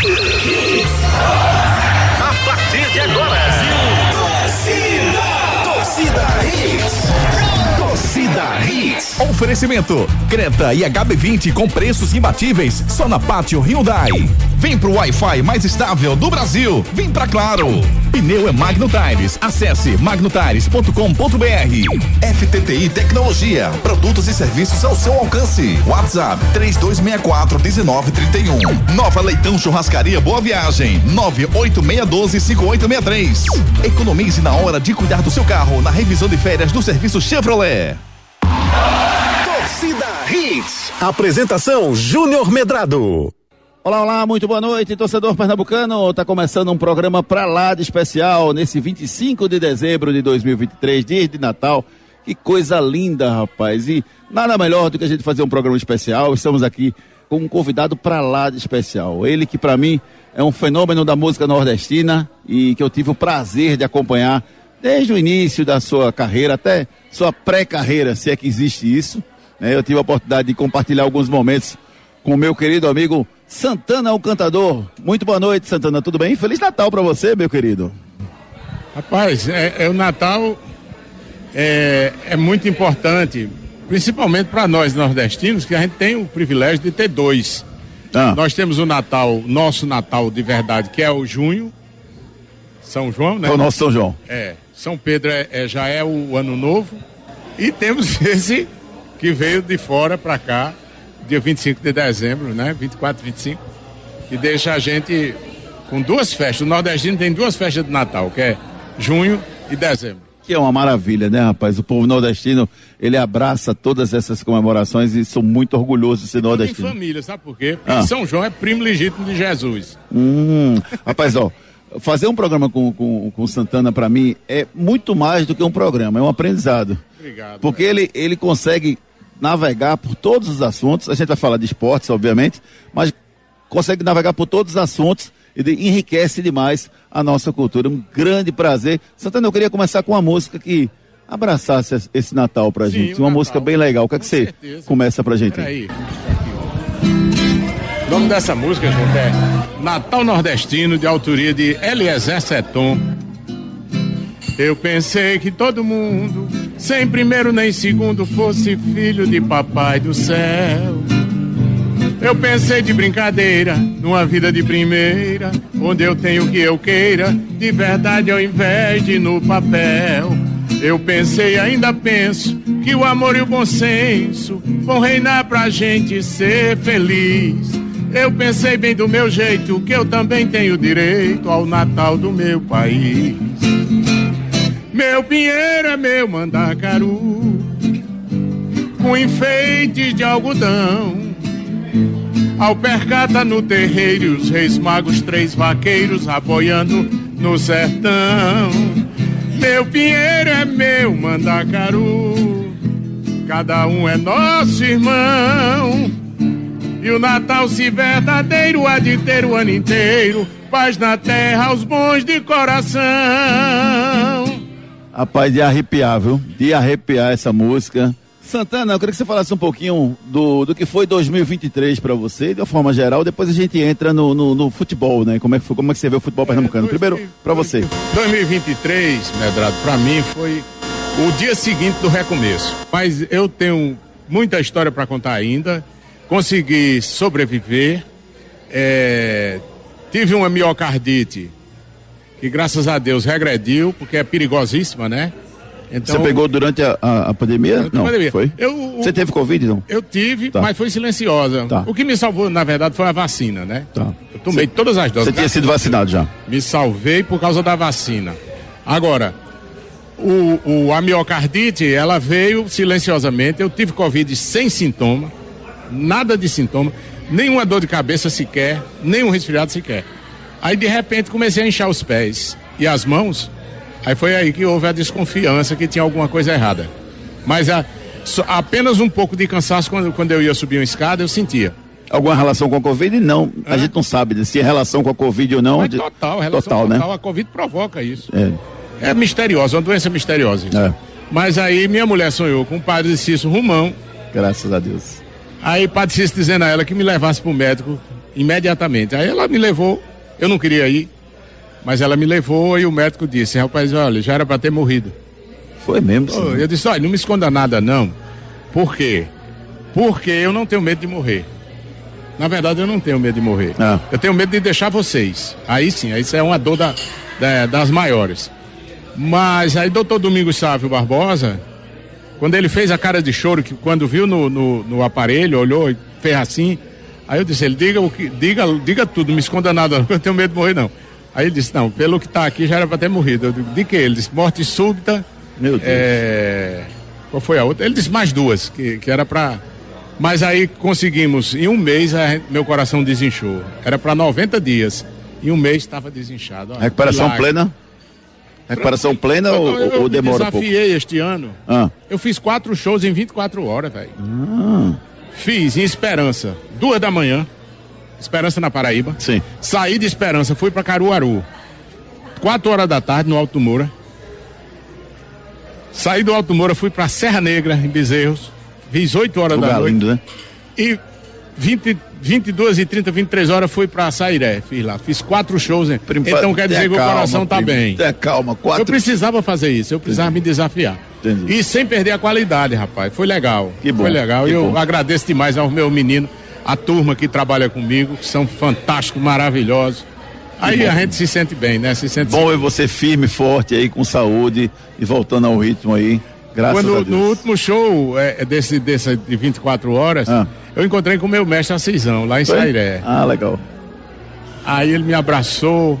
A Oferecimento: Creta e HB20 com preços imbatíveis só na Pátio Hyundai. Vem pro Wi-Fi mais estável do Brasil. Vem pra Claro. Pneu é Magno Tires. Acesse magnotires.com.br. FTTI Tecnologia. Produtos e serviços ao seu alcance. WhatsApp 3264 1931. Nova Leitão Churrascaria Boa Viagem. 98612 5863. Economize na hora de cuidar do seu carro na revisão de férias do serviço Chevrolet. Hits. Apresentação Júnior Medrado. Olá, olá, muito boa noite, torcedor pernambucano. Tá começando um programa pra lá de especial nesse 25 de dezembro de 2023, dia de Natal. Que coisa linda, rapaz. E nada melhor do que a gente fazer um programa especial. Estamos aqui com um convidado pra lá de especial. Ele que para mim é um fenômeno da música nordestina e que eu tive o prazer de acompanhar desde o início da sua carreira até sua pré-carreira, se é que existe isso. Né? Eu tive a oportunidade de compartilhar alguns momentos com o meu querido amigo Santana, o cantador. Muito boa noite, Santana. Tudo bem? Feliz Natal para você, meu querido. Rapaz, é, é o Natal é, é muito importante, principalmente para nós nordestinos, que a gente tem o privilégio de ter dois. Ah. Nós temos o Natal, nosso Natal de verdade, que é o junho, São João, né? É o nosso São João. É, São Pedro é, é- já é o ano novo. E temos esse que veio de fora para cá, dia 25 de dezembro, né? 24, 25, que deixa a gente com duas festas. O nordestino tem duas festas de Natal, que é junho e dezembro. Que é uma maravilha, né, rapaz? O povo nordestino, ele abraça todas essas comemorações e sou muito orgulhoso de ser Tudo em nordestino. família, sabe por quê? Porque Ah. São João é primo legítimo de Jesus. Hum, rapaz, ó, fazer um programa com, com, com o Santana para mim é muito mais do que um programa, é um aprendizado. Obrigado. Porque ele, ele consegue navegar por todos os assuntos. A gente vai falar de esportes, obviamente, mas consegue navegar por todos os assuntos e de- enriquece demais a nossa cultura. Um grande prazer. Santana, eu queria começar com uma música que abraçasse es- esse Natal pra Sim, gente. Uma Natal. música bem legal. O que, é que você certeza. começa pra gente? Peraí. O nome dessa música, gente, é Natal Nordestino, de autoria de Eliezer Seton. Eu pensei que todo mundo, sem primeiro nem segundo, fosse filho de papai do céu. Eu pensei de brincadeira, numa vida de primeira, onde eu tenho o que eu queira, de verdade ao invés de no papel. Eu pensei ainda penso que o amor e o bom senso vão reinar pra gente ser feliz. Eu pensei bem do meu jeito, que eu também tenho direito ao Natal do meu país. Meu pinheiro é meu mandacaru, com enfeites de algodão. Ao percata no terreiro, os reis magos, três vaqueiros apoiando no sertão. Meu pinheiro é meu mandacaru, cada um é nosso irmão. E o Natal, se verdadeiro, há de ter o ano inteiro. Paz na terra aos bons de coração. Rapaz, de arrepiar, viu? De arrepiar essa música. Santana, eu queria que você falasse um pouquinho do, do que foi 2023 pra você, de uma forma geral. Depois a gente entra no, no, no futebol, né? Como é, que foi, como é que você vê o futebol pernambucano? É, Primeiro, dois- pra você. 2023, Medrado, pra mim foi o dia seguinte do recomeço. Mas eu tenho muita história pra contar ainda. Consegui sobreviver. É, tive uma miocardite que, graças a Deus, regrediu, porque é perigosíssima, né? Então, você pegou durante a, a, a pandemia? Durante a Não, pandemia. foi? Eu- Você teve Covid, não? Eu tive, Tá. mas foi silenciosa. Tá. O que me salvou, na verdade, foi a vacina, né? Tá. Eu tomei todas as doses. Você tinha sido vacinado já? Me salvei por causa da vacina. Agora, o, o, a miocardite, ela veio silenciosamente. Eu tive Covid sem sintoma, nada de sintoma, nenhuma dor de cabeça sequer, nenhum resfriado sequer. Aí, de repente, comecei a inchar os pés e as mãos. Aí foi aí que houve a desconfiança que tinha alguma coisa errada. Mas a, apenas um pouco de cansaço quando, quando eu ia subir uma escada, eu sentia. Alguma relação com a Covid? Não. A gente não sabe né, se tem relação com a Covid ou não. Mas De- total, relação total, total, né? a Covid provoca isso. É. É misteriosa, uma doença misteriosa. É. Mas aí minha mulher sonhou com o padre Cício Rumão. Graças a Deus. Aí o padre Cício dizendo a ela que me levasse pro médico imediatamente. Aí ela me levou, eu não queria ir, mas ela me levou e o médico disse, rapaz, olha, já era para ter morrido. Foi mesmo. Eu disse, olha, não me esconda nada não. Por quê? Porque eu não tenho medo de morrer. Na verdade, eu não tenho medo de morrer. Ah. Eu tenho medo de deixar vocês. Aí sim, isso é uma dor da, da- das maiores. Mas aí, doutor Domingos Sávio Barbosa, quando ele fez a cara de choro, que quando viu no, no, no aparelho, olhou e fez assim, aí eu disse, ele diga o que, diga, diga tudo, me esconda nada, eu tenho medo de morrer, não. Aí ele disse, não, pelo que está aqui já era para ter morrido. Eu digo, de que? Ele disse, morte súbita. Meu Deus. É, Qual foi a outra? Ele disse mais duas, que, que era para. Mas aí conseguimos, em um mês gente- meu coração desinchou. Era para 90 dias. Em um mês estava desinchado. Ó, Recuperação plena? Recuperação plena Eu, ou, eu ou demora um pouco? desafiei este ano. Ah, Eu fiz quatro shows em 24 horas, velho. Fiz em Esperança, duas da manhã. Esperança na Paraíba. sim. Saí de Esperança, fui para Caruaru. Quatro horas da tarde no Alto Moura. Saí do Alto Moura, fui para Serra Negra, em Bezerros. Fiz 8 horas da noite. lindo, né? E 20, 22 e 30, 23 horas fui para Sairé. Fiz lá. Fiz quatro shows. hein? Primo, então quer dizer tenha que o calma, coração tá primo, bem. Tenha calma, quatro. Eu precisava fazer isso, eu precisava me desafiar. Entendi. E sem perder a qualidade, rapaz. Foi legal. Que bom, Foi legal. que E eu bom. agradeço demais ao meu menino, a turma que trabalha comigo, que são fantásticos, maravilhosos. Aí a gente se sente bem, né? Se sente Bom é você firme, forte aí, com saúde e voltando ao ritmo aí. Graças Quando a Deus. no último show é, desse, desse de 24 horas, Ah. eu encontrei com o meu mestre Assisão, lá em Foi? Sairé. Ah, legal. Aí ele me abraçou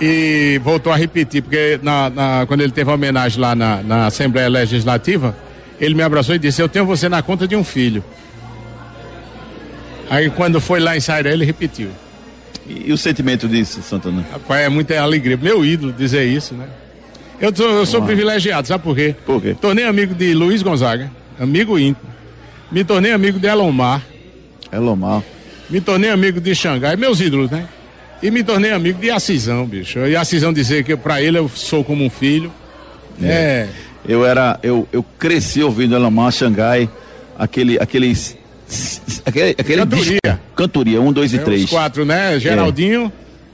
e voltou a repetir, porque na, na- quando ele teve a homenagem lá na, na Assembleia Legislativa, ele me abraçou e disse: Eu tenho você na conta de um filho. Aí quando foi lá em Sairé, ele repetiu. E, e o sentimento disso, Santana? Rapaz, é muita alegria. Meu ídolo dizer isso, né? Eu sou, eu sou privilegiado, sabe por quê? Por quê? Tornei amigo de Luiz Gonzaga, amigo íntimo. Me tornei amigo de Elomar. É Lomar. Me tornei amigo de Xangai, meus ídolos, né? E me tornei amigo de Assisão, bicho. E Assisão dizer que pra ele eu sou como um filho. É. Eu era, eu, eu cresci ouvindo Elomar, Xangai, aquele, aqueles, aquele, aquele Cantoria. disco- cantoria, um, dois e é três. Os quatro, né? Geraldinho.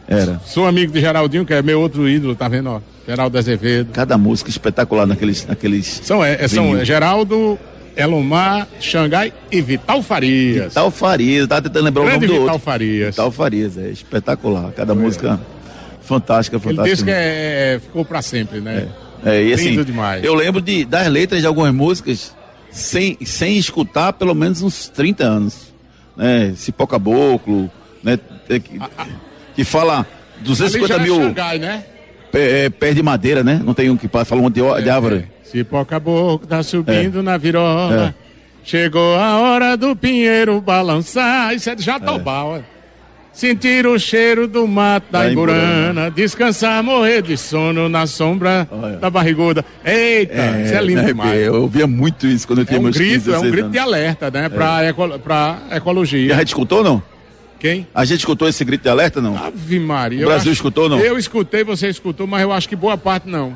Era. Sou amigo de Geraldinho, que é meu outro ídolo, tá vendo? Ó? Geraldo Azevedo. Cada música espetacular naqueles, naqueles. São, é, são Vinil. Geraldo, Elomar, Xangai e Vital Farias. Vital Farias, tava tentando lembrar Grande o nome do Vital outro. Farias. Vital Farias, é espetacular. Cada música fantástica, Ele fantástica. disse que é- é- ficou pra sempre, né? É, e assim, Lindo demais. eu lembro de, das letras de algumas músicas sem, sem escutar pelo menos uns 30 anos. Né? Cipó Caboclo, né? É, Que, que fala Ali 250 já é mil Xangai, né? Pé, é, pés de madeira, né? Não tem um que pa- fala um de, de árvore. É. Cipó caboclo tá subindo na virola. Chegou a hora do pinheiro balançar. Isso é de Jatobá, ó. Sentir o cheiro do mato da. Imburana. Descansar, morrer de sono na sombra Olha. da barriguda. Eita, isso é lindo né? demais. Eu ouvia muito isso quando eu É tinha um meus 15, grito, é um 16 grito anos. de alerta, né? Pra, eco, pra E a ecologia. gente escutou ou não? Quem? A gente escutou esse grito de alerta não? Ave Maria. O Brasil acho- escutou, não? Eu escutei, você escutou, mas eu acho que boa parte não.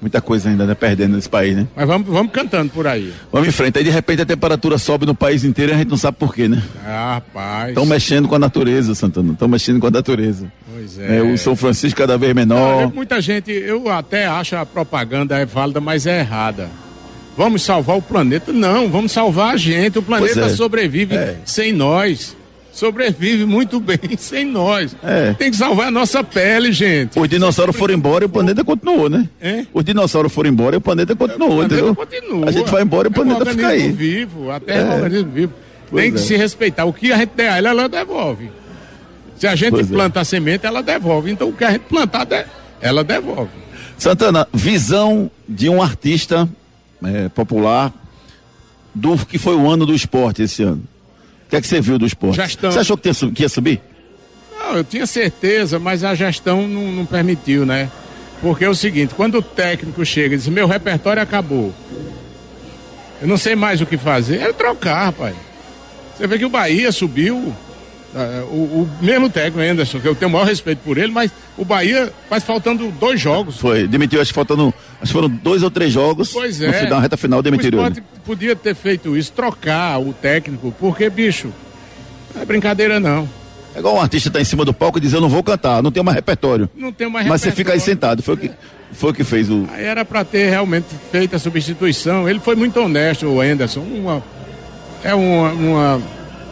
Muita coisa ainda né, perdendo nesse país, né? Mas vamos, vamos cantando por aí. Vamos em frente. Aí de repente a temperatura sobe no país inteiro e a gente não sabe por quê, né? Ah, rapaz. Estão mexendo com a natureza, Santana. Estão mexendo com a natureza. Pois é. É, o São Francisco cada vez menor. muita gente, eu até acho a propaganda é válida, mas é errada. Vamos salvar o planeta? Não, vamos salvar a gente. O planeta é. sobrevive É. sem nós. Sobrevive muito bem sem nós. É. Tem que salvar a nossa pele, gente. Os dinossauros foram embora e o planeta continuou, né? É. Os dinossauros foram embora e o planeta continuou, O planeta continua. A gente vai embora e o É um planeta fica aí. vivo, a Terra é um É. organismo vivo. Pois Tem que é. se respeitar. O que a gente der a ela, ela devolve. Se a gente Pois é. planta a semente, ela devolve. Então o que a gente plantar, ela devolve. Santana, visão de um artista é, popular do que foi o ano do esporte esse ano. O que é que você viu do esporte? Gestão. Você achou que, que ia subir? Não, eu tinha certeza, mas a gestão não, não permitiu, né? Porque é o seguinte, quando o técnico chega e diz, meu repertório acabou, eu não sei mais o que fazer, é trocar, rapaz. Você vê que o Bahia subiu, eh, o, o mesmo técnico Anderson, que eu tenho o maior respeito por ele, mas o Bahia faz faltando dois jogos. Foi, demitiu, acho que faltando. Acho que foram dois ou três jogos. Pois No é. final, na reta final, O demitiram esporte ele. podia ter feito isso, trocar o técnico, porque, bicho, Não é brincadeira, não. É igual um artista tá em cima do palco e diz, eu não vou cantar, não tenho mais repertório. Não tem mais Mas você fica aí sentado, foi o que, foi o que fez o... Aí era para ter realmente feito a substituição. Ele foi muito honesto, o Anderson. Uma, é uma, uma,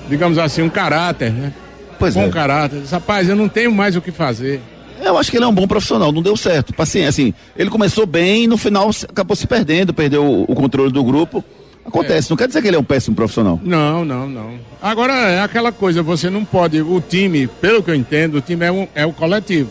digamos assim, um caráter, né? Pois Bom é. caráter. Rapaz, eu não tenho mais o que fazer. Eu acho que ele é um bom profissional, não deu certo. Paciência, assim, ele começou bem e no final acabou se perdendo, perdeu o, o controle do grupo. Acontece, não quer dizer que ele é um péssimo profissional. Não, não, não. Agora é aquela coisa, você não pode. O time, pelo que eu entendo, o time é, um, é o coletivo.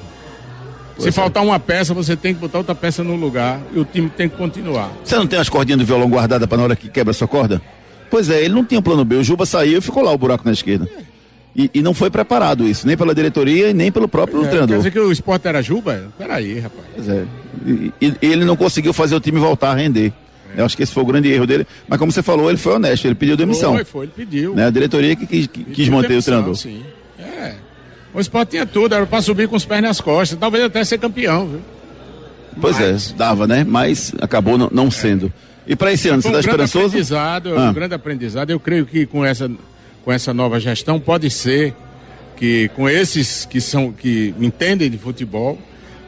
Se é. faltar uma peça, você tem que botar outra peça no lugar e o time tem que continuar. Você não tem as cordinhas do violão guardadas para na hora que quebra a sua corda? Pois é, ele não tinha plano B. O Juba saiu e ficou lá o buraco na esquerda. E, e não foi preparado isso, nem pela diretoria e nem pelo próprio É, quer treinador. dizer que o esporte era Juba? Peraí, rapaz. Pois é. E, e- ele não conseguiu fazer o time voltar a render. Eu acho que esse foi o grande erro dele. Mas como você falou, ele foi honesto, ele pediu demissão. Foi, foi, ele pediu. Né? A diretoria que quis, que quis manter demissão, o treinador. Sim. É. O esporte tinha tudo, era pra subir com os pés nas costas, talvez até ser campeão, viu? Pois Mas- é, dava, né? Mas acabou não, não sendo. E para esse ano, você está um grande esperançoso? aprendizado, Ah. um grande aprendizado. Eu creio que com essa, com essa nova gestão pode ser que com esses que são que entendem de futebol,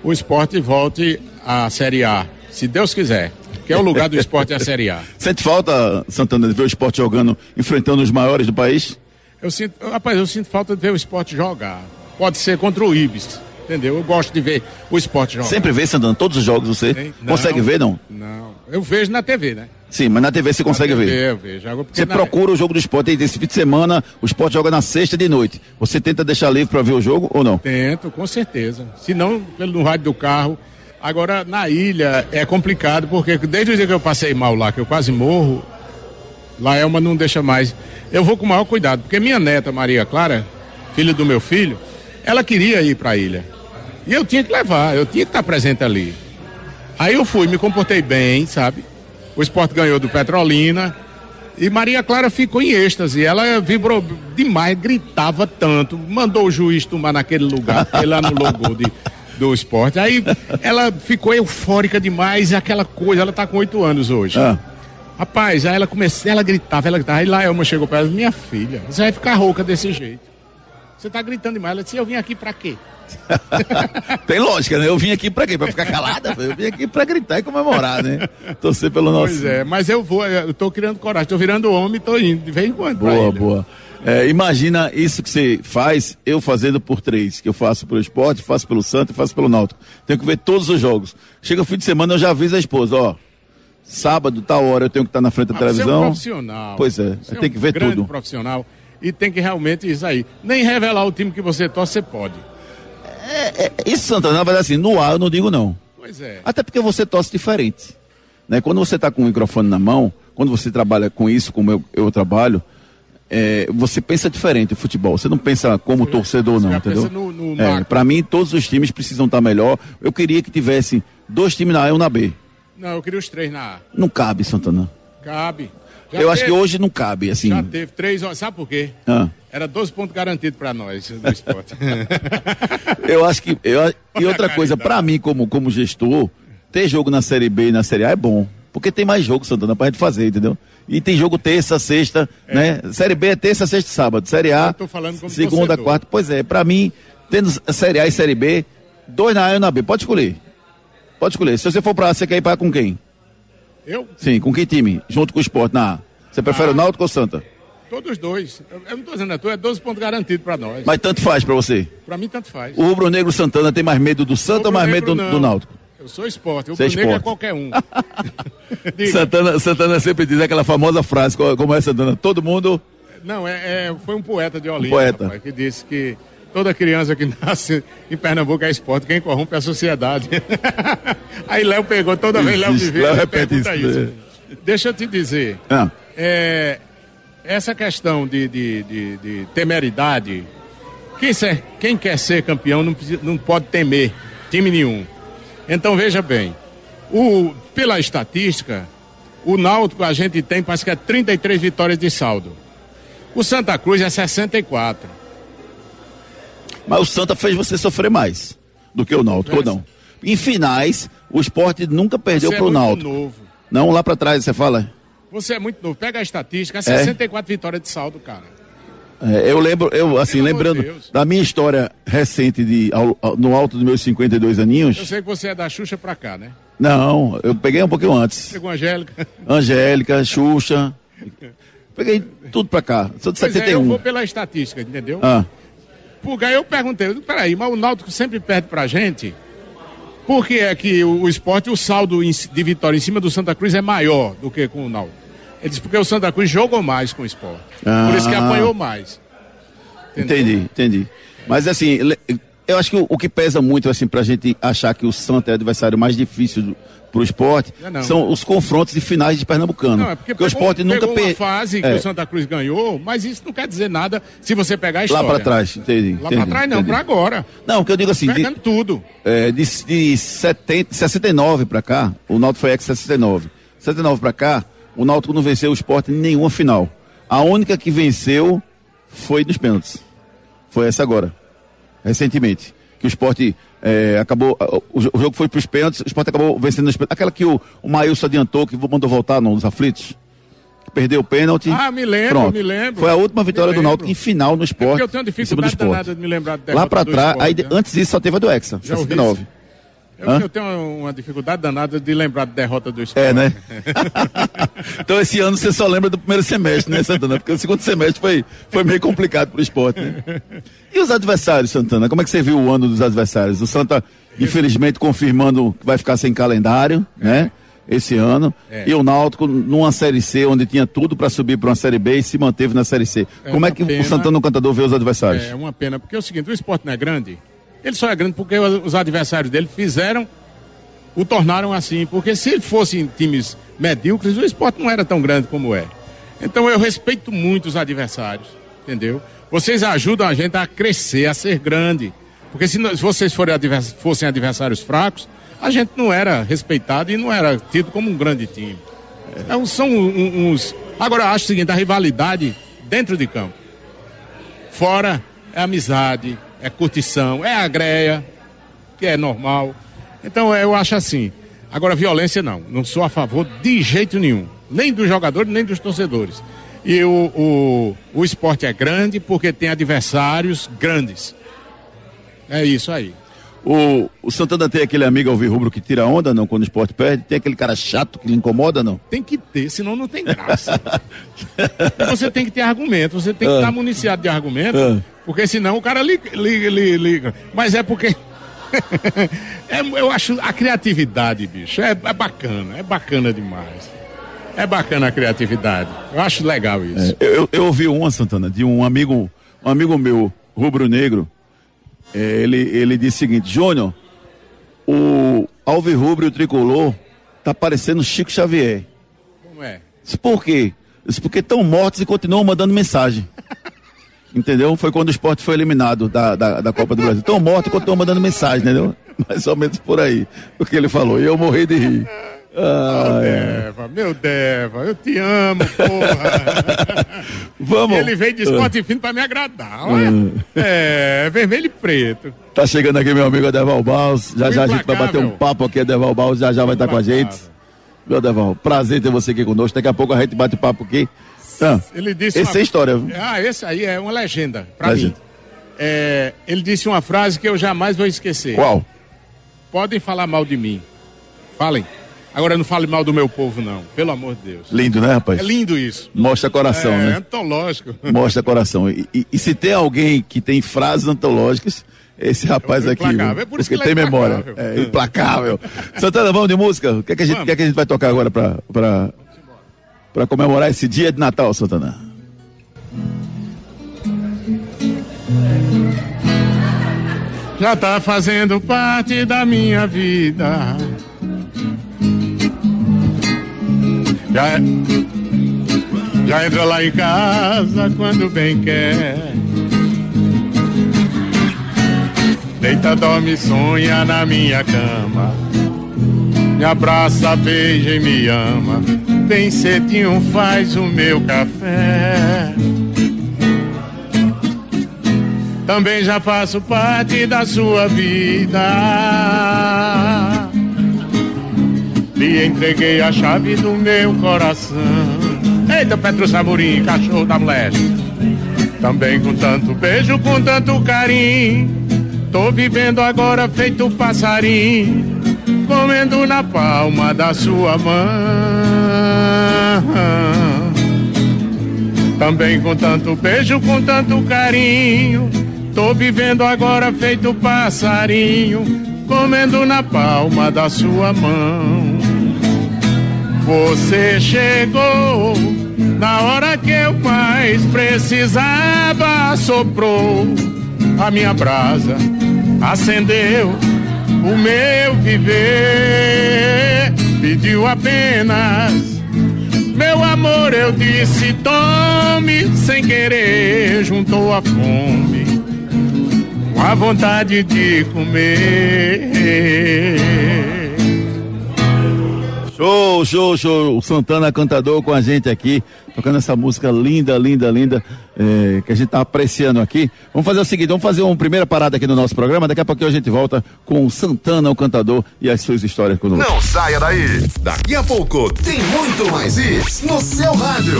o esporte volte à Série A, se Deus quiser. Que é o lugar do esporte é a Série A. Sente falta, Santana, de ver o esporte jogando, enfrentando os maiores do país? Eu sinto, rapaz, eu sinto falta de ver o esporte jogar. Pode ser contra o Ibis, entendeu? Eu gosto de ver o esporte jogar. Sempre vê, Santana, todos os jogos você? Não. consegue ver, não? Não, eu vejo na TV, né? Sim, mas na TV você consegue na TV, ver. Eu vejo. Você na- procura o jogo do esporte, esse fim de semana o esporte joga na sexta de noite. Você tenta deixar livre para ver o jogo ou não? Tento, com certeza. Se não, pelo rádio do carro. Agora, na ilha é complicado, porque desde o dia que eu passei mal lá, que eu quase morro, Laelma não deixa mais. Eu vou com o maior cuidado, porque minha neta, Maria Clara, filha do meu filho, ela queria ir para a ilha. E eu tinha que levar, eu tinha que estar presente ali. Aí eu fui, me comportei bem, sabe? O esporte ganhou do Petrolina. E Maria Clara ficou em êxtase. Ela vibrou demais, gritava tanto, mandou o juiz tomar naquele lugar, ele anulou o gol de, do esporte. Aí ela ficou eufórica demais, aquela coisa. Ela tá com oito anos hoje. Ah, Rapaz, aí ela começou, ela gritava, ela gritava. Aí lá Elma chegou para ela, minha filha, você vai ficar rouca desse jeito. Você tá gritando demais. Ela disse, eu vim aqui para quê? tem lógica, né? Eu vim aqui para quê? Para ficar calada? Eu vim aqui para gritar e comemorar, né? Torcer pelo nosso. Pois é, mas eu vou, eu tô criando coragem, tô virando homem, tô indo de vez em quando. pra Boa, boa. É, imagina isso que você faz, eu fazendo por três, que eu faço pelo esporte, faço pelo Santo e faço pelo Náutico. Tenho que ver todos os jogos. Chega o fim de semana, eu já aviso a esposa, ó. Sábado, tal hora, eu tenho que estar na frente da Ah, Você é um televisão. profissional. Pois é, Você é tem um que ver grande tudo. profissional e tem que realmente isso aí. Nem revelar o time que você torce, você pode. É, isso, Santana, na verdade, assim, no ar eu não digo não. Pois é. Até porque você torce diferente. Né? Quando você está com o microfone na mão, quando você trabalha com isso, como eu, eu trabalho, é, você pensa diferente o futebol. Você não pensa como torcedor, não, entendeu? no- no é, para mim, todos os times precisam estar melhor. Eu queria que tivesse dois times na A e um na B. Não, eu queria os três na A. Não cabe, Santana. Cabe. Já eu acho que teve- hoje não cabe, assim. Já teve três horas. Sabe por quê? Ah. Era 12 pontos garantidos para nós do esporte. Eu acho que. eu- e outra coisa, para mim, como, como gestor, ter jogo na Série B e na Série A é bom. Porque tem mais jogo, Santana, pra gente fazer, entendeu? E tem jogo terça, sexta, né? Série B é terça, sexta e sábado. Série A, segunda, torcedor. quarta. Pois é, pra mim, tendo Série A e Série B, dois na A e um na B. Pode escolher. Pode escolher. Se você for pra A, você quer ir pra com quem? Eu? Sim, com que time? Junto com o esporte na A. Você prefere Ah. o Náutico ou o Santa? Todos dois. Eu, eu não tô dizendo a tua, é 12 pontos garantidos para nós. Mas tanto faz pra você. Para mim, tanto faz. O Rubro Negro Santana tem mais medo do Santa ou mais medo do, do. Náutico? Eu sou esporte. O é Rubro Negro é qualquer um. Santana, Santana sempre diz aquela famosa frase, co- como é Santana? Todo mundo. Não, é, é- foi um poeta de Olinda, poeta. rapaz, que disse que toda criança que nasce em Pernambuco é esporte, quem corrompe é a sociedade. Aí Léo pegou, toda vez Léo me vê, Léo ele repete isso, isso. Deixa eu te dizer, Ah, é, essa questão de, de, de- de temeridade, quem, ser- quem quer ser campeão não, não pode temer time nenhum. Então veja bem, o, pela estatística, o Náutico a gente tem, parece que é 33 vitórias de saldo. O Santa Cruz é 64. Mas o Santa fez você sofrer mais do que o Náutico, ou não? Em finais, o esporte nunca perdeu Você é pro muito Náutico. novo. Não, lá pra trás você fala. Você é muito novo. Pega a estatística, é 64 vitórias de saldo, cara. É, eu lembro, eu assim, Pelo lembrando Deus. da minha história recente de ao- ao- no alto dos meus 52 Eu aninhos. sei que você é da Xuxa pra cá, né? Não, eu peguei um pouquinho antes. Pegou a Angélica. Angélica, Xuxa. Peguei tudo pra cá. Sou de Pois é, eu 71. vou pela estatística, entendeu? Ah, Porque aí eu perguntei, peraí, mas o Náutico sempre perde pra gente. Por que é que o, o esporte, o saldo de vitória em cima do Santa Cruz é maior do que com o Náutico? Ele disse porque o Santa Cruz jogou mais com o esporte. Por isso que Ah. apanhou mais. Entendeu? entendi, entendi. Mas assim, eu acho que o, o que pesa muito assim pra gente achar que o Santa é o adversário mais difícil do, pro esporte Não, não. são os confrontos de finais de Pernambucano. Não, é porque, o pegou- esporte nunca pegou uma per- fase que É. o Santa Cruz ganhou, mas isso não quer dizer nada se você pegar a Lá história. pra trás, entendi. Lá pra trás não, pra agora. Não, o que eu digo assim, de, Pegando tudo. é, de, de 70, 69 pra cá, o Náutico foi ex-69. 69 pra cá, o Náutico não venceu o esporte em nenhuma final. A única que venceu foi nos pênaltis. Foi essa agora, recentemente. Que o esporte é, acabou. O, o jogo foi pros pênaltis, o esporte acabou vencendo nos pênaltis. Aquela que o, o Maílson adiantou, que mandou voltar nos aflitos. Perdeu o pênalti. Ah, me lembro, Pronto. me lembro. Foi a última vitória do. Náutico em final no É esporte. porque eu tenho em cima do dificuldade esporte. de me lembrar Lá do trás, aí, né? antes disso só teve a do Hexa, Já ouvi 69. Eu, Hã? eu tenho uma dificuldade danada de lembrar da derrota do esporte. É, né? então esse ano você só lembra do primeiro semestre, né, Santana? Porque o segundo semestre foi, foi meio complicado pro esporte, né? E os adversários, Santana? Como é que você viu o ano dos adversários? O Santa, infelizmente, confirmando que vai ficar sem calendário, né? Esse ano. É. E o Náutico numa Série C, onde tinha tudo para subir para uma Série B e se manteve na Série C. É Como é que pena. o Santana no Cantador vê os adversários? É uma pena, porque é o seguinte, o esporte não é grande. Ele só é grande porque os os adversários dele fizeram, o tornaram assim. Porque se fossem times medíocres, o esporte não era tão grande como é. Então eu respeito muito os adversários, entendeu? Vocês ajudam a gente a crescer, a ser grande. Porque se, vocês advers- fossem adversários fracos, a gente não era respeitado e não era tido como um grande time. Então, são uns. Agora, acho o seguinte: a rivalidade dentro de campo. Fora é amizade, é curtição, é agreia, que é normal. Então eu acho assim. Agora, violência não. Não sou a favor de jeito nenhum. Nem dos jogadores, nem dos torcedores. E o, o, o esporte é grande porque tem adversários grandes. É isso aí. O, o Santana tem aquele amigo alvirrubro que tira onda, não, quando o esporte perde? Tem aquele cara chato que lhe incomoda, não? Tem que ter, senão não tem graça. Você tem que ter argumento, você tem que Ah. estar municiado de argumento, Ah. Porque senão o cara liga, liga, liga, liga. Mas é porque. É, eu acho a criatividade, bicho, é, é bacana, é bacana demais. É bacana a criatividade. Eu acho legal isso. Eu, eu, eu ouvi uma, Santana, de um amigo, um amigo meu, rubro-negro. É, ele, ele disse o seguinte: Júnior, o Alvirrubro e o Tricolor tá parecendo Chico Xavier. Como é? Disse, por quê? Disse, porque estão mortos e continuam mandando mensagem. Entendeu? Foi quando o esporte foi eliminado da, da, da Copa do Brasil. Estão mortos e continuam mandando mensagem, entendeu? Mais ou menos por aí. O que ele falou. E eu morri de rir. Ah. Deva, meu Deva, eu te amo, porra. Vamos. Ele veio de esporte fino pra me agradar, olha. É, vermelho e preto. Tá chegando aqui meu amigo Adeval Baus. Já O já a gente vai bater um papo aqui. Adeval Baus já já vai estar com a gente. Meu Adeval, prazer ter você aqui conosco. Daqui a pouco a gente bate papo aqui. Ah, Ele disse esse é história. viu? Ah, esse aí é uma legenda Legenda. mim. É, ele disse uma frase que eu jamais vou esquecer. Qual? Podem falar mal de mim. Falem. Agora não fale mal do meu povo, não. Pelo amor de Deus. Lindo, né, rapaz? É lindo isso. Mostra coração, é né? antológico. Mostra coração. E, e- e se tem alguém que tem frases antológicas, esse rapaz É aqui. implacável. É por isso Porque que ele tem é memória. É implacável. Santana, vamos de música? O que, é que, a, gente, que, é que a gente vai tocar agora pra, pra, pra comemorar esse dia de Natal, Santana? Já tá fazendo parte da minha vida. Já, já entra lá em casa quando bem quer. Deita, dorme, sonha na minha cama. Me abraça, beija e me ama. Bem cedinho faz o meu café. Também já faço parte da sua vida. Lhe entreguei a chave do meu coração. Eita, Petro Samurim, cachorro da moleste. Também com tanto beijo, com tanto carinho. Tô vivendo agora feito passarinho, comendo na palma da sua mão. Também com tanto beijo, com tanto carinho. Tô vivendo agora feito passarinho, comendo na palma da sua mão. Você chegou na hora que eu mais precisava, soprou a minha brasa, acendeu o meu viver, pediu apenas meu amor, eu disse tome sem querer, juntou a fome com a vontade de comer. Show, show, show. O Santana cantador com a gente aqui, tocando essa música linda, linda, linda, é, que a gente tá apreciando aqui. Vamos fazer o seguinte, vamos fazer uma primeira parada aqui no nosso programa, daqui a pouquinho a gente volta com o Santana, o cantador, e as suas histórias conosco. Não saia daí. Daqui a pouco tem muito mais isso no seu rádio.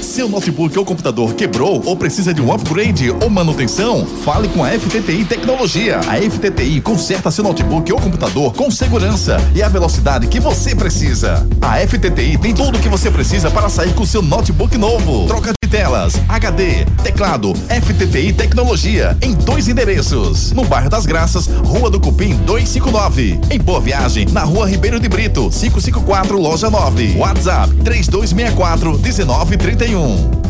Seu notebook ou computador quebrou ou precisa de um upgrade ou manutenção? Fale com a FTTI Tecnologia. A FTTI conserta seu notebook ou computador com segurança e a velocidade que você precisa. A FTTI tem tudo o que você precisa para sair com seu notebook novo. Troca telas, HD, teclado, FTTI Tecnologia em dois endereços. No bairro das Graças, Rua do Cupim 259. Em Boa Viagem, na Rua Ribeiro de Brito, 554, loja 9. WhatsApp 3264 1931.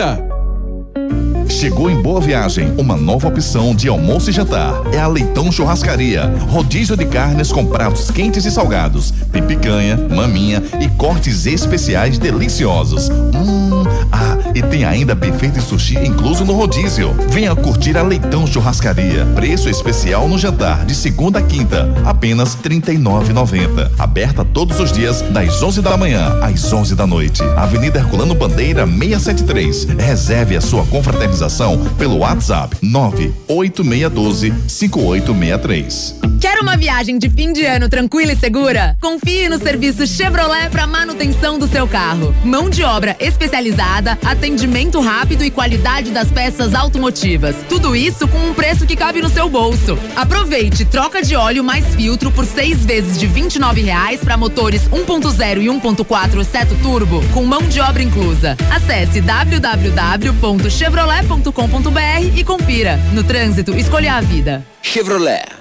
Chegou em Boa Viagem uma nova opção de almoço e jantar. É a Leitão Churrascaria. Rodízio de carnes com pratos quentes e salgados. Tem picanha, maminha e cortes especiais deliciosos. Hum, ah, e tem ainda buffet de sushi incluso no rodízio. Venha curtir a Leitão Churrascaria. Preço especial no jantar de segunda a quinta, apenas R$ 39,90. Aberta todos os dias das 11 da manhã às 11 da noite. Avenida Herculano Bandeira 673. Reserve a sua confraternização pelo WhatsApp 98612 5863. Quer uma viagem de fim de ano tranquila e segura? Confie no serviço Chevrolet para manutenção do seu carro. Mão de obra especializada, atendimento rápido e qualidade das peças automotivas. Tudo isso com um preço que cabe no seu bolso. Aproveite troca de óleo mais filtro por seis vezes de R$ 29,00 para motores 1.0 e 1.4 seto turbo, com mão de obra inclusa. Acesse www.chevrolet.com.br e confira. No trânsito, escolha a vida. Chevrolet.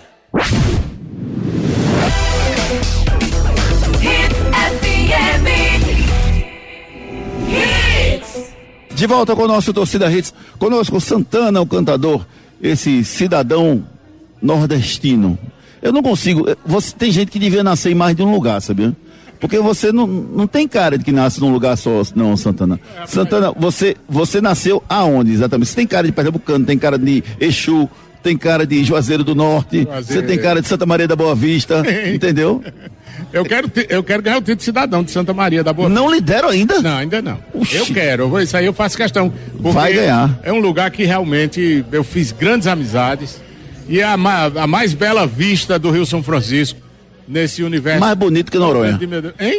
De volta com o nosso Torcida Hits. Conosco Santana, o cantador, esse cidadão nordestino. Eu não consigo. eh, Você, tem gente que devia nascer em mais de um lugar, sabia? Porque você não, não tem cara de que nasce num lugar só, não, Santana. Santana, você, você nasceu aonde exatamente? Você tem cara de pernambucano, tem cara de Exu, tem cara de Juazeiro do Norte, você tem é. cara de Santa Maria da Boa Vista, entendeu? Eu quero, te- eu quero ganhar o título de cidadão de Santa Maria da Boa Não lhe deram ainda? Não, ainda não. Oxi. Eu quero, eu vou- isso aí eu faço questão. Vai ganhar. É um lugar que realmente eu fiz grandes amizades e é a, a mais bela vista do Rio São Francisco nesse universo. Mais bonito que Noronha.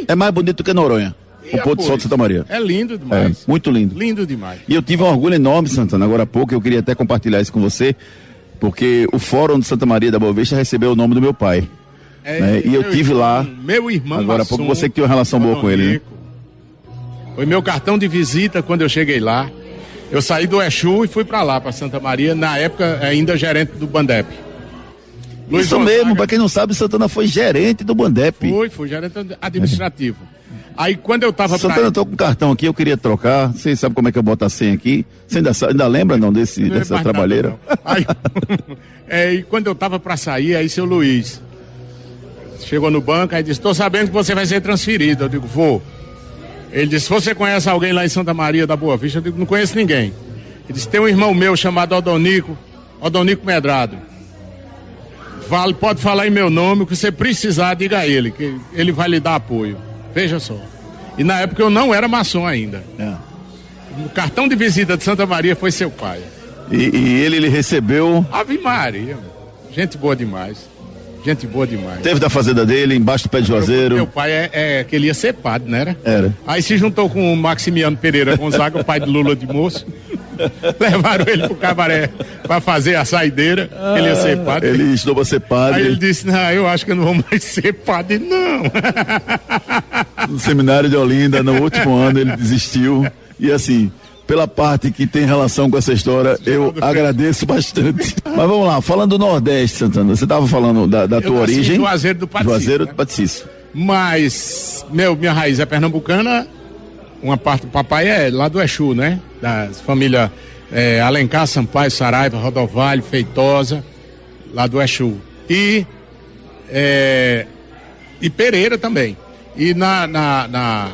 É mais bonito que Noronha. E O Pôr do Sol de? Santa Maria. É lindo É, demais. muito lindo. Lindo demais. E eu tive um orgulho enorme, Santana, agora há pouco, eu queria até compartilhar isso com você, porque o Fórum de Santa Maria da Boa Vista recebeu o nome do meu pai. É, né? E eu tive irmão- lá, Meu irmão. agora há pouco, você que tem uma relação boa com ele, né? Foi meu cartão de visita quando eu cheguei lá. Eu saí do Exu e fui pra lá, pra Santa Maria, na época ainda gerente do Bandep. Luiz Isso Gonzaga- mesmo, pra quem não sabe, Santana foi gerente do Bandep. Fui, fui gerente administrativo. Aí quando eu tava Santana, eu tô com um cartão aqui, eu queria trocar. Vocês sabem como é que eu boto a senha aqui? Você ainda, ainda lembra, não, desse, Não dessa nada, trabalheira? Aí, é, e quando eu tava pra sair, aí seu Luiz chegou no banco e disse: Tô sabendo que você vai ser transferido. Eu digo: Vou. Ele disse: Você conhece alguém lá em Santa Maria da Boa Vista? Eu digo: Não conheço ninguém. Ele disse: Tem um irmão meu chamado Odonico, Odonico Medrado. Vale, pode falar em meu nome, o que você precisar, diga a ele, que ele vai lhe dar apoio. Veja só. E na época eu não era maçom ainda. É. O cartão de visita de Santa Maria foi seu pai. E, e ele, ele recebeu, Ave Maria. Gente boa demais. Gente boa demais. teve da fazenda dele, embaixo do pé de Meu Juazeiro. pai é, é que ele ia ser padre, não era? Era. Aí se juntou com o Maximiano Pereira Gonzaga, o pai de Lula de moço. Levaram ele pro cabaré pra fazer a saideira. ele ia ser padre. Ele estudou ser Aí padre ele disse: Não, eu acho que eu não vou mais ser padre, não. no seminário de Olinda, no último ano ele desistiu. E assim, pela parte que tem relação com essa história, eu agradeço bastante. Mas vamos lá, falando do Nordeste, Santana, você estava falando da, da tua origem. Juazeiro do Paticício, Juazeiro né? do Paticício. Mas, meu, minha raiz é pernambucana. Uma parte do papai é lá do Exu, né? Da família é, Alencar, Sampaio, Saraiva, Rodovalho, Feitosa, lá do Exu. E, é, e Pereira também. E na, na, na,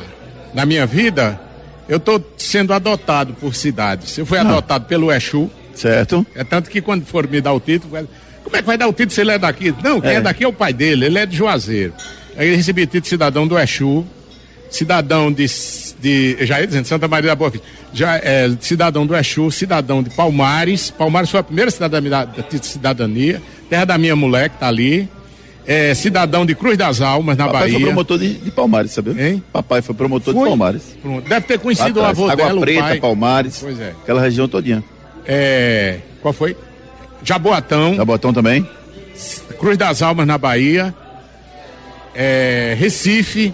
na minha vida, eu tô sendo adotado por cidades. Eu fui adotado pelo Exu. Certo? É tanto que quando for me dar o título, como é que vai dar o título se ele é daqui? Não, quem é, É. daqui é o pai dele, ele é de Juazeiro. Aí eu recebi título de cidadão do Exu, cidadão de, de já ia dizendo, Santa Maria da Boa Vista, já é cidadão do Exu, cidadão de Palmares, Palmares foi a primeira cidadania, da, cidadania, terra da minha mulher que tá ali, é, cidadão de Cruz das Almas, na Papai foi Bahia. promotor de, de Palmares, sabia? Hein? Papai foi promotor Fui. de Palmares. Pronto, Deve ter conhecido o avô Água dela, Preta, pai. Palmares. Pois é. Aquela região todinha. É, qual foi? Jaboatão. Jabotão também? Cruz das Almas na Bahia, é, Recife,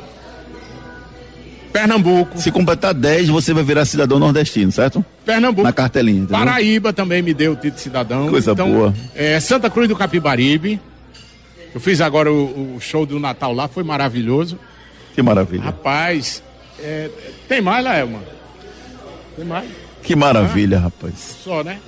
Pernambuco, Se completar 10, você vai virar cidadão nordestino, certo? Pernambuco, Na cartelinha, entendeu? Paraíba também me deu o título de cidadão. Coisa então, boa. É, Santa Cruz do Capibaribe. Eu fiz agora o, o show do Natal lá, foi maravilhoso. Que maravilha. Rapaz, é, tem mais, Laelma? Tem mais? Que maravilha, rapaz. Só, né?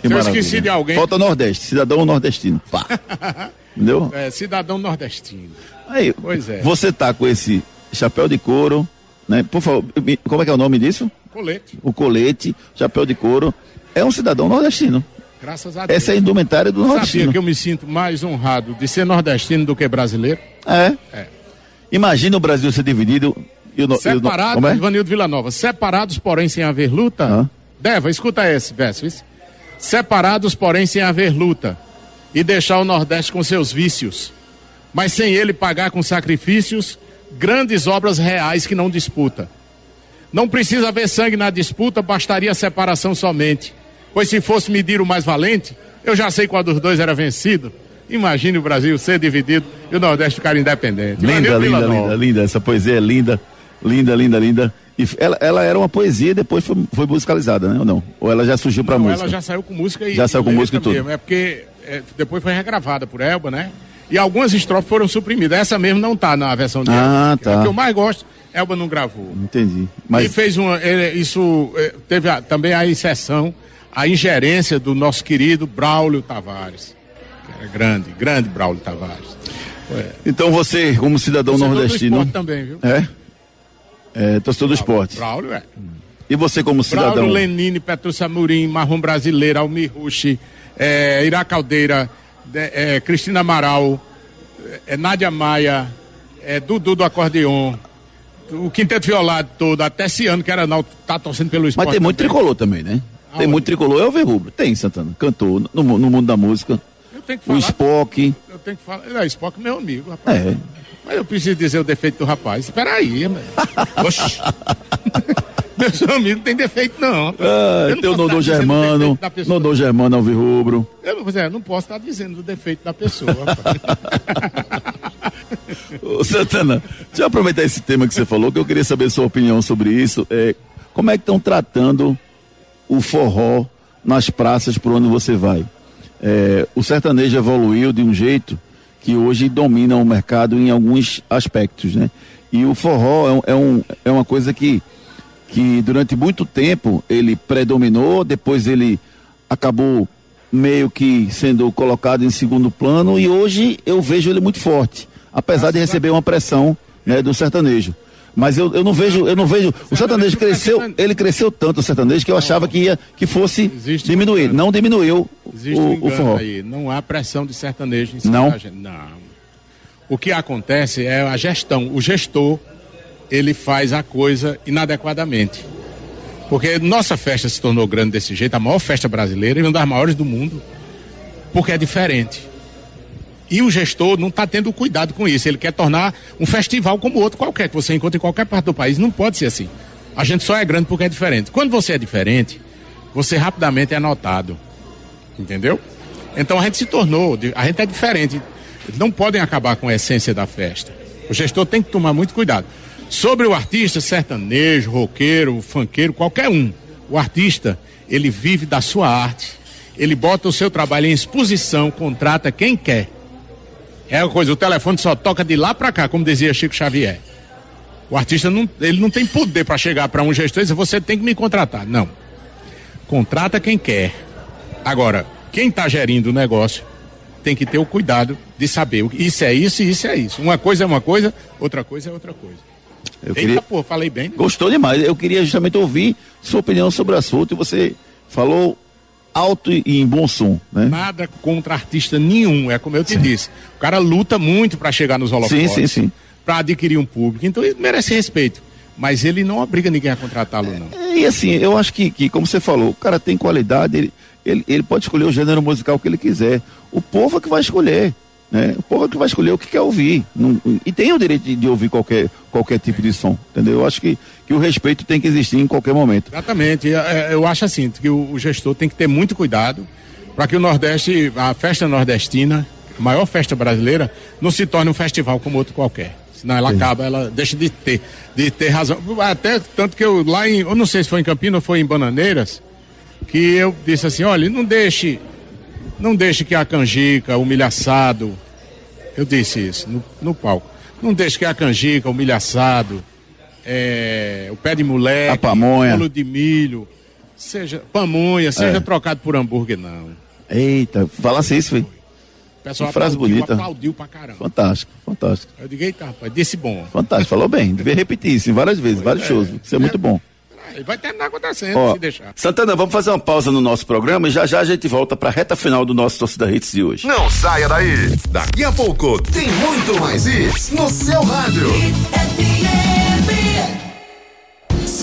Que Se eu maravilha. esqueci de alguém, Falta Nordeste, cidadão nordestino. Pá. Entendeu? é, cidadão nordestino. Aí, Pois é. você tá com esse chapéu de couro, né? Por favor, como é que é o nome disso? Colete, O colete, chapéu de couro. É um cidadão nordestino. graças a Deus. Essa é a indumentária do Sabia nordestino. que eu me sinto mais honrado de ser nordestino do que brasileiro? É. É. Imagina o Brasil ser dividido e o, no- o no- Separados, como é? Ivanildo Villanova, separados, porém sem haver luta. Hã? Deva, escuta esse verso. Separados, porém sem haver luta. E deixar o Nordeste com seus vícios. Mas sem ele pagar com sacrifícios grandes obras reais que não disputa. Não precisa haver sangue na disputa, bastaria a separação somente. Pois se fosse medir o mais valente, eu já sei qual dos dois era vencido. Imagine o Brasil ser dividido e o Nordeste ficar independente. Linda, linda, linda, linda. Essa poesia é linda, linda, linda, linda. E ela, ela era uma poesia e depois foi, foi musicalizada, né? Ou não? Ou ela já surgiu pra Não, música? ela já saiu com música e Já saiu com música e tudo. mesmo. É porque é, depois foi regravada por Elba, né? E algumas estrofes foram suprimidas. Essa mesmo não tá na versão de Ah, Elba. tá. A que eu mais gosto, Elba não gravou. Entendi. E Mas fez uma. ele- isso é, teve a- também a exceção, a ingerência do nosso querido Braulio Tavares. Que era grande, grande Braulio Tavares. então você, como cidadão do nordestino, esporte também, viu? é? É, torcedor do esporte. Braulio é. E você como cidadão? Braulio Lenine, Petrúcia Murim, Marrom Brasileiro, Almir Rushi, é, Ira Caldeira, é, Cristina Amaral, é, Nádia Maia, é, Dudu do acordeon, o quinteto violado todo, até esse ano que era não, tá torcendo pelo esporte. Mas tem muito também. tricolor também, né? Tem Aonde? muito tricolor, é o Verrubro. Tem, Santana. Cantor no, no mundo da música. Eu tenho que O falar. Spock. Eu tenho que falar. É, Spock é meu amigo, rapaz. É. Mas eu preciso dizer o defeito do rapaz. Espera aí, mano. Oxi. Meu amigo não tem defeito, não. Ah, Eu não posso Nodô Germano. Nodô Germano Alvirrubro. Eu, pois é, não posso estar dizendo o defeito da pessoa. Ô, Santana, deixa eu aproveitar esse tema que você falou, que eu queria saber sua opinião sobre isso. É, como é que estão tratando o forró nas praças por onde você vai? É, o sertanejo evoluiu de um jeito que hoje domina o mercado em alguns aspectos, né? E o forró é, um- é, um, é uma coisa que, que durante muito tempo ele predominou, depois ele acabou meio que sendo colocado em segundo plano e hoje eu vejo ele muito forte, apesar de receber uma pressão né, do sertanejo. Mas eu, eu não vejo, eu não vejo. O sertanejo cresceu, ele cresceu tanto o sertanejo que eu achava que ia que fosse Existe diminuir. um. Não diminuiu Existe um o, o engano forró. aí. Não há pressão de sertanejo em cima Não? Não. O que acontece é a gestão. O gestor, ele faz a coisa inadequadamente. Porque nossa festa se tornou grande desse jeito, a maior festa brasileira e uma das maiores do mundo, porque é diferente. E o gestor não está tendo cuidado com isso. Ele quer tornar um festival como outro qualquer, que você encontra em qualquer parte do país. Não pode ser assim. A gente só é grande porque é diferente. Quando você é diferente, você rapidamente é notado. Entendeu? Então a gente se tornou, a gente é diferente. Não podem acabar com a essência da festa. O gestor tem que tomar muito cuidado. Sobre o artista, sertanejo, roqueiro, funkeiro, qualquer um. O artista, ele vive da sua arte. Ele bota o seu trabalho em exposição, contrata quem quer. É uma coisa, o telefone só toca de lá para cá, como dizia Chico Xavier. O artista não, ele não tem poder para chegar para um gestor e dizer, você tem que me contratar. Não. Contrata quem quer. Agora, quem está gerindo o negócio tem que ter o cuidado de saber isso é isso e isso é isso. Uma coisa é uma coisa, outra coisa é outra coisa. Eu Eita, queria, pô, falei bem. né? Gostou demais. Eu queria justamente ouvir sua opinião sobre o assunto e você falou alto e em bom som, né? Nada contra artista nenhum, é como eu te disse. O cara luta muito para chegar nos holofotes. Sim, sim, sim. Para adquirir um público. Então ele merece respeito. Mas ele não obriga ninguém a contratá-lo, não. E assim, eu acho que, que, como você falou, o cara tem qualidade, ele, ele, ele pode escolher o gênero musical que ele quiser. O povo é que vai escolher. Né? O povo é que vai escolher o que quer ouvir. Não- e tem o direito de, de ouvir qualquer, qualquer tipo de som. Entendeu? Eu acho que, que o respeito tem que existir em qualquer momento. Exatamente. É, é, Eu acho assim, que o, o gestor tem que ter muito cuidado para que o Nordeste, a festa nordestina, a maior festa brasileira, não se torne um festival como outro qualquer. Senão ela acaba, ela deixa de ter, de ter razão. Até tanto que eu lá em, eu não sei se foi em Campinas ou foi em Bananeiras, que eu disse assim, olha, não deixe, não deixe que a canjica, o milhaçado, eu disse isso no, no palco, não deixe que a canjica, o milhaçado, é, o pé de moleque, A pamonha. bolo de milho, seja pamonha, seja É. trocado por hambúrguer, não. Eita, falasse isso. O pessoal frase aplaudiu, bonita. aplaudiu pra caramba. Fantástico, fantástico. Eu digo, eita, rapaz, disse bom. Fantástico, falou bem. Devia repetir isso várias vezes, vários shows. Isso é muito bom. Vai terminar acontecendo, Ó, se deixar. Santana, vamos fazer uma pausa no nosso programa e já já a gente volta para a reta final do nosso Torcida Hits de hoje. Não saia daí. Daqui a pouco tem muito mais hits no seu rádio.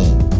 Boom.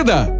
победа!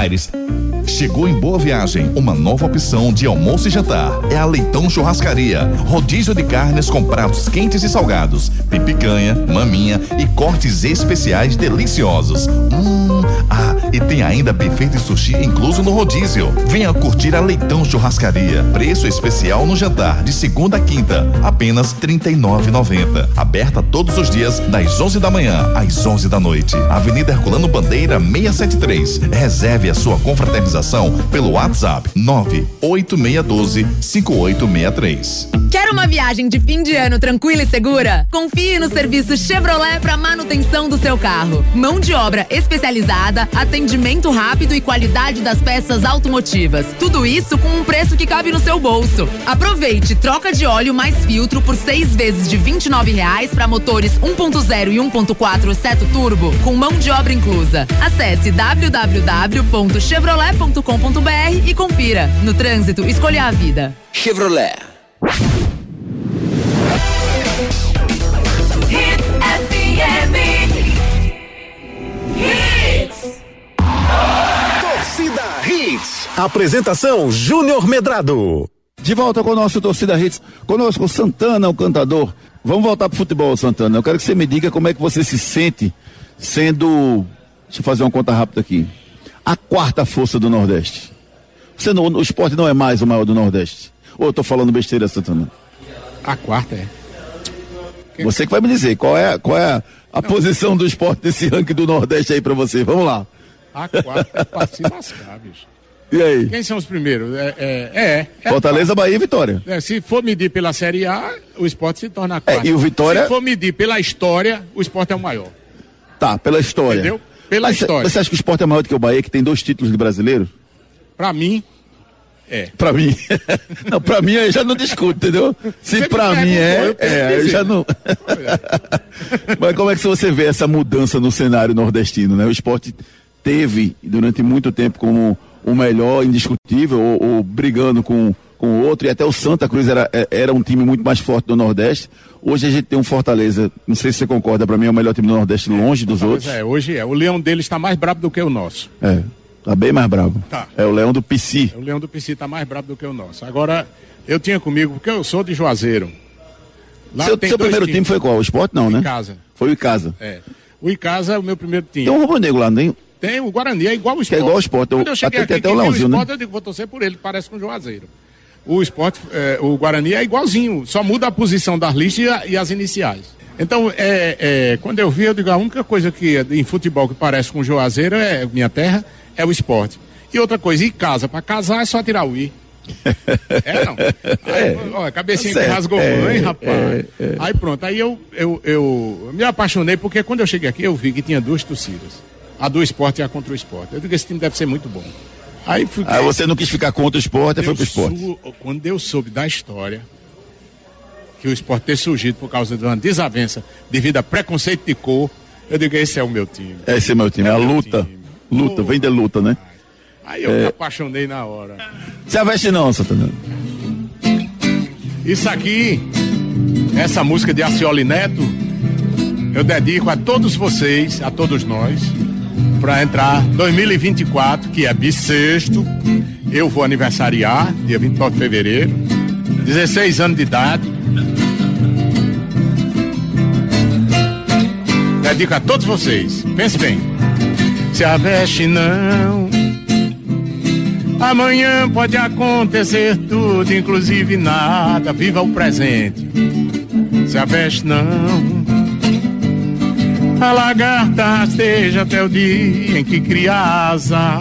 Aires. Chegou em Boa Viagem uma nova opção de almoço e jantar. É a Leitão Churrascaria. Rodízio de carnes com pratos quentes e salgados, pipicanha, maminha e cortes especiais deliciosos. Hum, ah, e tem ainda buffet de sushi incluso no rodízio. Venha curtir a Leitão Churrascaria. Preço especial no jantar de segunda a quinta, apenas R$ 39,90. Aberta todos os dias das 11 da manhã às 11 da noite. Avenida Herculano Bandeira 673. Reserve a sua confraternização pelo WhatsApp 98612 5863. Quer uma viagem de fim de ano tranquila e segura? Confie no serviço Chevrolet para manutenção do seu carro. Mão de obra especializada, atendimento rápido e qualidade das peças automotivas. Tudo isso com um preço que cabe no seu bolso. Aproveite troca de óleo mais filtro por seis vezes de R$ 29,00 para motores 1.0 e 1.4 seto turbo, com mão de obra inclusa. Acesse www.chevrolet.com.br e confira. No trânsito, escolha a vida. Chevrolet. Torcida Hits. Apresentação Júnior Medrado. De volta com o nosso Torcida Hits. Conosco Santana, o cantador. Vamos voltar pro futebol, Santana. Eu quero que você me diga como é que você se sente sendo. Deixa eu fazer uma conta rápida aqui. A quarta força do Nordeste. Você não, o esporte não é mais o maior do Nordeste. Ou eu tô falando besteira, Santana? A quarta é. Você que vai me dizer qual é, qual é a, a posição do esporte nesse ranking do Nordeste aí pra você. Vamos lá. A quarta é pra se lascar, bicho. E aí? Quem são os primeiros? É, é, é, é Fortaleza, Bahia e Vitória. É, se for medir pela Série A, o esporte se torna a quarta. É, e o Vitória- Se for medir pela história, o esporte é o maior. Tá, pela história. Entendeu? Pela Mas história. Você acha que o esporte é maior do que o Bahia, que tem dois títulos de brasileiro? Pra mim, é. Pra mim. não, pra mim eu já não discuto, entendeu? Se Você pra mim é, é, eu já não. Mas como é que você vê essa mudança no cenário nordestino, né? O esporte teve durante muito tempo como o melhor indiscutível, ou, ou brigando com, com o outro, e até o Santa Cruz era, é- era um time muito mais forte do Nordeste. Hoje a gente tem um Fortaleza, não sei se você concorda, pra mim é o melhor time do Nordeste longe dos Mas outros. é, hoje é. O leão dele está mais brabo do que o nosso. É, tá bem mais bravo. Tá. É o Leão do PC. O leão do PC está mais brabo do que o nosso. Agora, eu tinha comigo, porque eu sou de Juazeiro. Lá Seu, seu primeiro times. time foi qual? O esporte não, né? Icasa. Foi o Icasa. É. O Icasa é o meu primeiro time. Tem um rubro-negro lá, não tem? Tem o Guarani, é igual o Que esporte. é igual ao Sport. Eu- Quando eu cheguei até- aqui, até o quem tem Leãozinho, né? Eu digo, vou torcer por ele, parece com o Juazeiro. O esporte, é, o Guarani é igualzinho, só muda a posição das listas e, a- e as iniciais. Então, é, é, quando eu vi, eu digo, a única coisa que em futebol que parece com o Juazeiro é minha terra, é o esporte. E outra coisa, e casa, para casar é só tirar o i. É, não. Aí, ó, a cabecinha que Certo. rasgou É, mãe, rapaz. Aí pronto, aí eu, eu, eu me apaixonei porque quando eu cheguei aqui eu vi que tinha duas torcidas. A do esporte e a contra o esporte. Eu digo, esse time deve ser muito bom. Aí fui. Aí você não quis ficar contra o esporte, aí foi pro esporte. sou- quando eu soube da história que o esporte ter surgido por causa de uma desavença devido a preconceito de cor, eu digo, esse é o meu time. Esse é meu time, é a meu luta. time. Luta, Oh. vem de luta, né? Aí eu me apaixonei na hora. Se aveste não, Santana. Isso aqui, essa música de Acioli Neto, eu dedico a todos vocês, a todos nós, para entrar 2024, que é bissexto. Eu vou aniversariar, dia 29 de fevereiro, 16 anos de idade. Dedico a todos vocês. Pense bem. Se aveste não. Amanhã pode acontecer tudo, inclusive nada. Viva o presente. Se aveste não. A lagarta rasteja até o dia em que cria asa.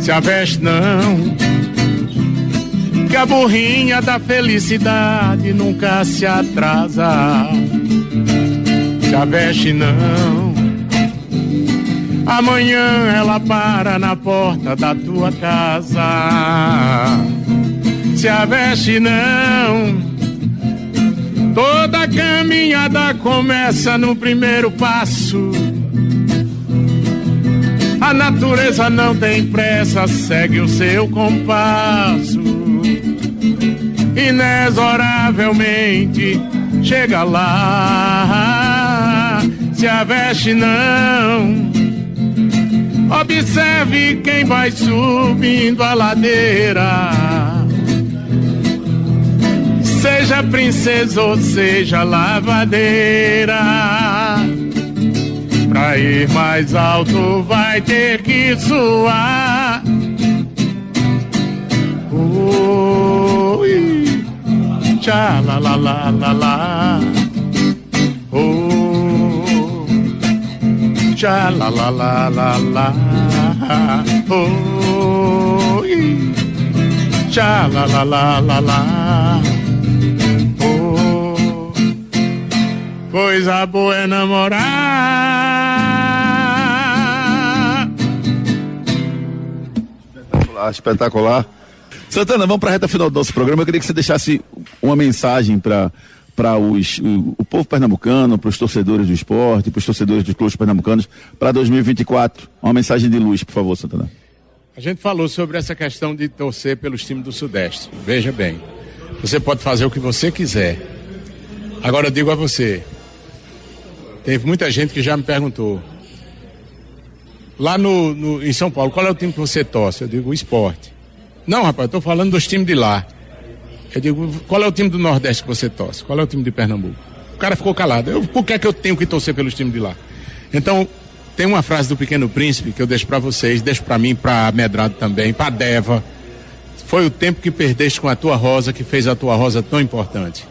Se aveste não. Que a burrinha da felicidade nunca se atrasa. Se aveste não. Amanhã ela para na porta da tua casa. Se a veste não, toda caminhada começa no primeiro passo. A natureza não tem pressa, segue o seu compasso. Inexoravelmente chega lá. Se a veste não, observe quem vai subindo a ladeira. Seja princesa ou seja lavadeira. Pra ir mais alto vai ter que suar. Oi, tchá la la la la la. Oh, tchá la la la la la. Oi, tchá la la la la la. Coisa boa é namorar. Espetacular, espetacular. Santana, vamos para a reta final do nosso programa. Eu queria que você deixasse uma mensagem para para os o, o povo pernambucano, para os torcedores do esporte, para os torcedores dos clubes pernambucanos para 2024. Uma mensagem de luz, por favor, Santana. A gente falou sobre essa questão de torcer pelos times do Sudeste. Veja bem, você pode fazer o que você quiser. Agora eu digo a você, teve muita gente que já me perguntou. Lá no, no- em São Paulo, qual é o time que você torce? Eu digo o esporte. Não, rapaz, estou falando dos times de lá. Eu digo, qual é o time do Nordeste que você torce? Qual é o time de Pernambuco? O cara ficou calado. Eu, por que é que eu tenho que torcer pelos times de lá? Então, tem uma frase do Pequeno Príncipe que eu deixo para vocês, deixo para mim, para Medrado também, para Deva. Foi o tempo que perdeste com a tua rosa que fez a tua rosa tão importante.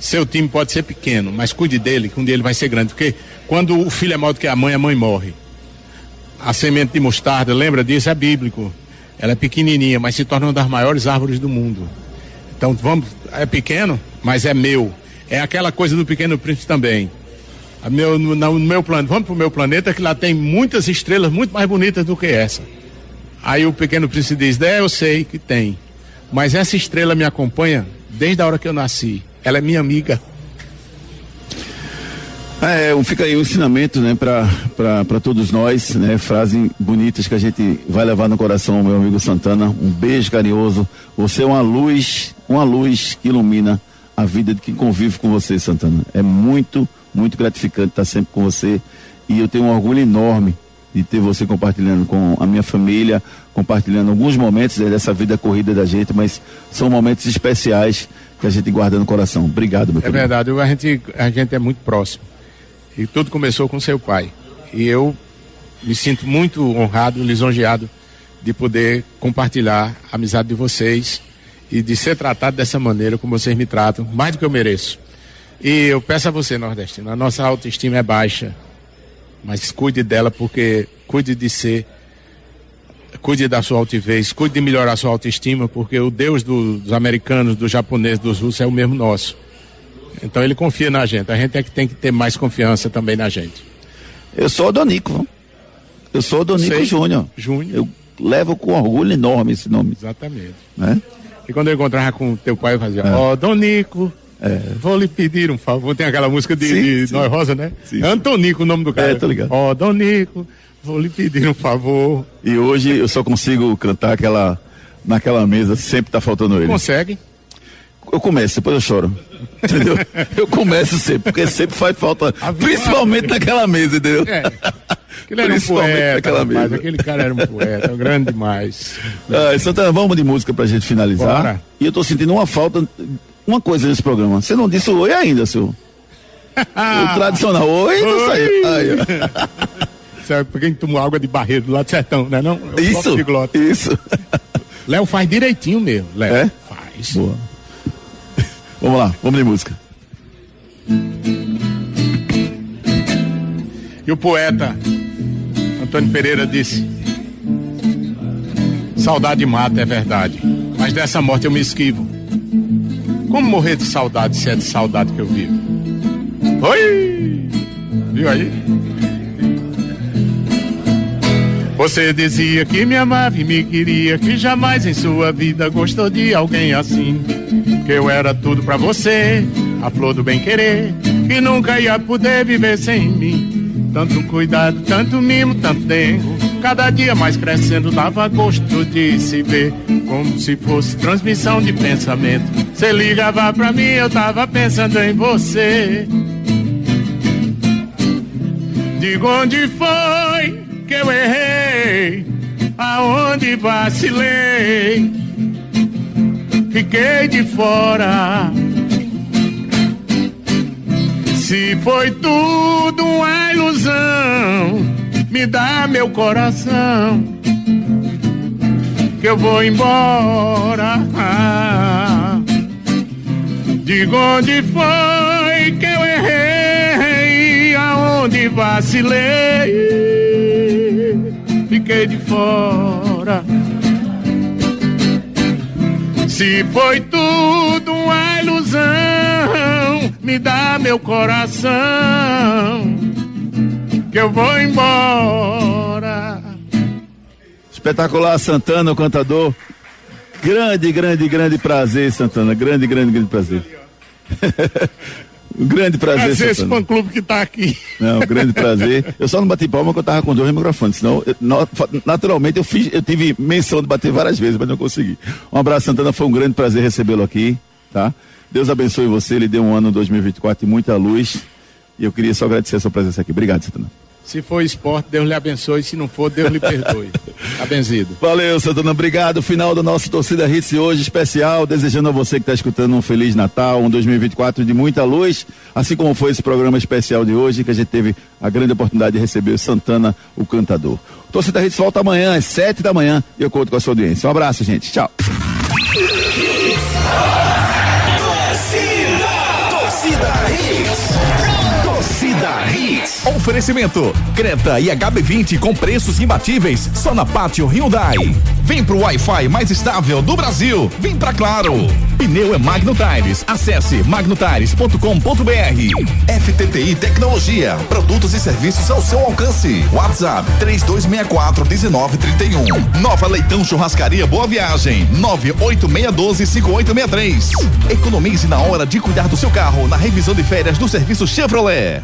Seu time pode ser pequeno, mas cuide dele, que um dia ele vai ser grande. Porque quando o filho é maior do que a mãe, a mãe morre. A semente de mostarda, lembra disso? É bíblico. Ela é pequenininha, mas se torna uma das maiores árvores do mundo. Então vamos, é pequeno, mas é meu. É aquela coisa do pequeno príncipe também. Meu, no, no meu plano, vamos para o meu planeta que lá tem muitas estrelas muito mais bonitas do que essa. Aí o pequeno príncipe diz: É, eu sei que tem. Mas essa estrela me acompanha desde a hora que eu nasci. Ela é minha amiga. É, um- fica aí um ensinamento, né, para todos nós, né, frases bonitas que a gente vai levar no coração, meu amigo Santana. Um beijo carinhoso. Você é uma luz, uma luz que ilumina a vida de quem convive com você, Santana. É muito, muito gratificante estar sempre com você e eu tenho um orgulho enorme de ter você compartilhando com a minha família, compartilhando alguns momentos né, dessa vida corrida da gente, mas são momentos especiais que a gente guarda no coração. Obrigado, meu É querido. verdade, a gente, a gente é muito próximo. E tudo começou com seu pai. E eu me sinto muito honrado, lisonjeado de poder compartilhar a amizade de vocês e de ser tratado dessa maneira como vocês me tratam, mais do que eu mereço. E eu peço a você, nordestino, a nossa autoestima é baixa, mas cuide dela porque cuide de ser, cuide da sua altivez, cuide de melhorar a sua autoestima, porque o Deus do- dos americanos, dos japoneses, dos russos é o mesmo nosso. Então ele confia na gente. A gente é que tem que ter mais confiança também na gente. Eu sou o Donico, eu sou o Donico Sei. Júnior. Júnior. Eu levo com orgulho enorme esse nome, Exatamente. né? E quando eu encontrava com teu pai, eu fazia, ó, Donico, vou lhe pedir um favor. Tem aquela música de, Sim, de sim. Noy Rosa, né? Sim. É Antonico o nome do cara. É, tô ligado. Ó, Donico, vou lhe pedir um favor. E hoje eu só consigo cantar aquela naquela mesa, sempre tá faltando ele. Consegue? Eu começo, depois eu choro. Entendeu? Eu começo sempre, porque sempre faz falta, principalmente naquela mesa, entendeu? É. Aquele era um poeta, naquela rapaz. mesa. Aquele cara era um poeta, grande demais. Ah, Santana, vamos de música pra gente finalizar. Bora. E eu tô sentindo uma falta, uma coisa nesse programa. Você não disse oi ainda, seu. o tradicional oi não Oi. saiu. Aí, Sabe, pra quem tomou água de barreiro do lado do sertão, né? Não? É Isso, isso. Léo faz direitinho mesmo, Léo. É? Faz. Boa. Vamos lá, vamos de música. E o poeta Antônio Pereira disse: Saudade mata, é verdade, mas dessa morte eu me esquivo. Como morrer de saudade se é de saudade que eu vivo? Oi! Viu aí? Você dizia que me amava e me queria, que jamais em sua vida gostou de alguém assim. Que eu era tudo pra você, a flor do bem querer, que nunca ia poder viver sem mim. Tanto cuidado, tanto mimo, tanto dengo. Cada dia mais crescendo dava gosto de se ver, como se fosse transmissão de pensamento. Você ligava pra mim, eu tava pensando em você. Diga onde foi que eu errei, aonde vacilei, fiquei de fora. Se foi tudo uma ilusão, me dá meu coração, que eu vou embora. Diga onde foi que eu errei, aonde vacilei fiquei de fora. Se foi tudo uma ilusão, me dá meu coração, que eu vou embora. Espetacular Santana, o cantador. Grande, grande, grande prazer, Santana. Grande, grande, grande prazer. Um grande prazer. Prazer esse fã clube que está aqui. Não, um grande prazer. Eu só não bati palma porque eu estava com dois microfones, senão, eu, naturalmente, eu fiz, eu tive menção de bater várias vezes, mas não consegui. Um abraço, Santana, foi um grande prazer recebê-lo aqui, tá? Deus abençoe você, ele deu um ano 2024 de muita luz. E eu queria só agradecer a sua presença aqui. Obrigado, Santana. Se for esporte, Deus lhe abençoe. Se não for, Deus lhe perdoe. Tá benzido. Valeu, Santana. Obrigado. Final do nosso Torcida Hits hoje especial. Desejando a você que está escutando um Feliz Natal, um 2024 de muita luz. Assim como foi esse programa especial de hoje, que a gente teve a grande oportunidade de receber o Santana, o cantador. Torcida Hits volta amanhã, às sete da manhã. E eu conto com a sua audiência. Um abraço, gente. Tchau. Oferecimento: Creta e HB20 com preços imbatíveis só na Pátio Hyundai. Vem pro Wi-Fi mais estável do Brasil. Vem pra Claro. Pneu é Magno Tires. Acesse magnotires.com.br. FTTI Tecnologia. Produtos e serviços ao seu alcance. WhatsApp 3264 1931. Nova Leitão Churrascaria Boa Viagem 98612 5863. Economize na hora de cuidar do seu carro na revisão de férias do serviço Chevrolet.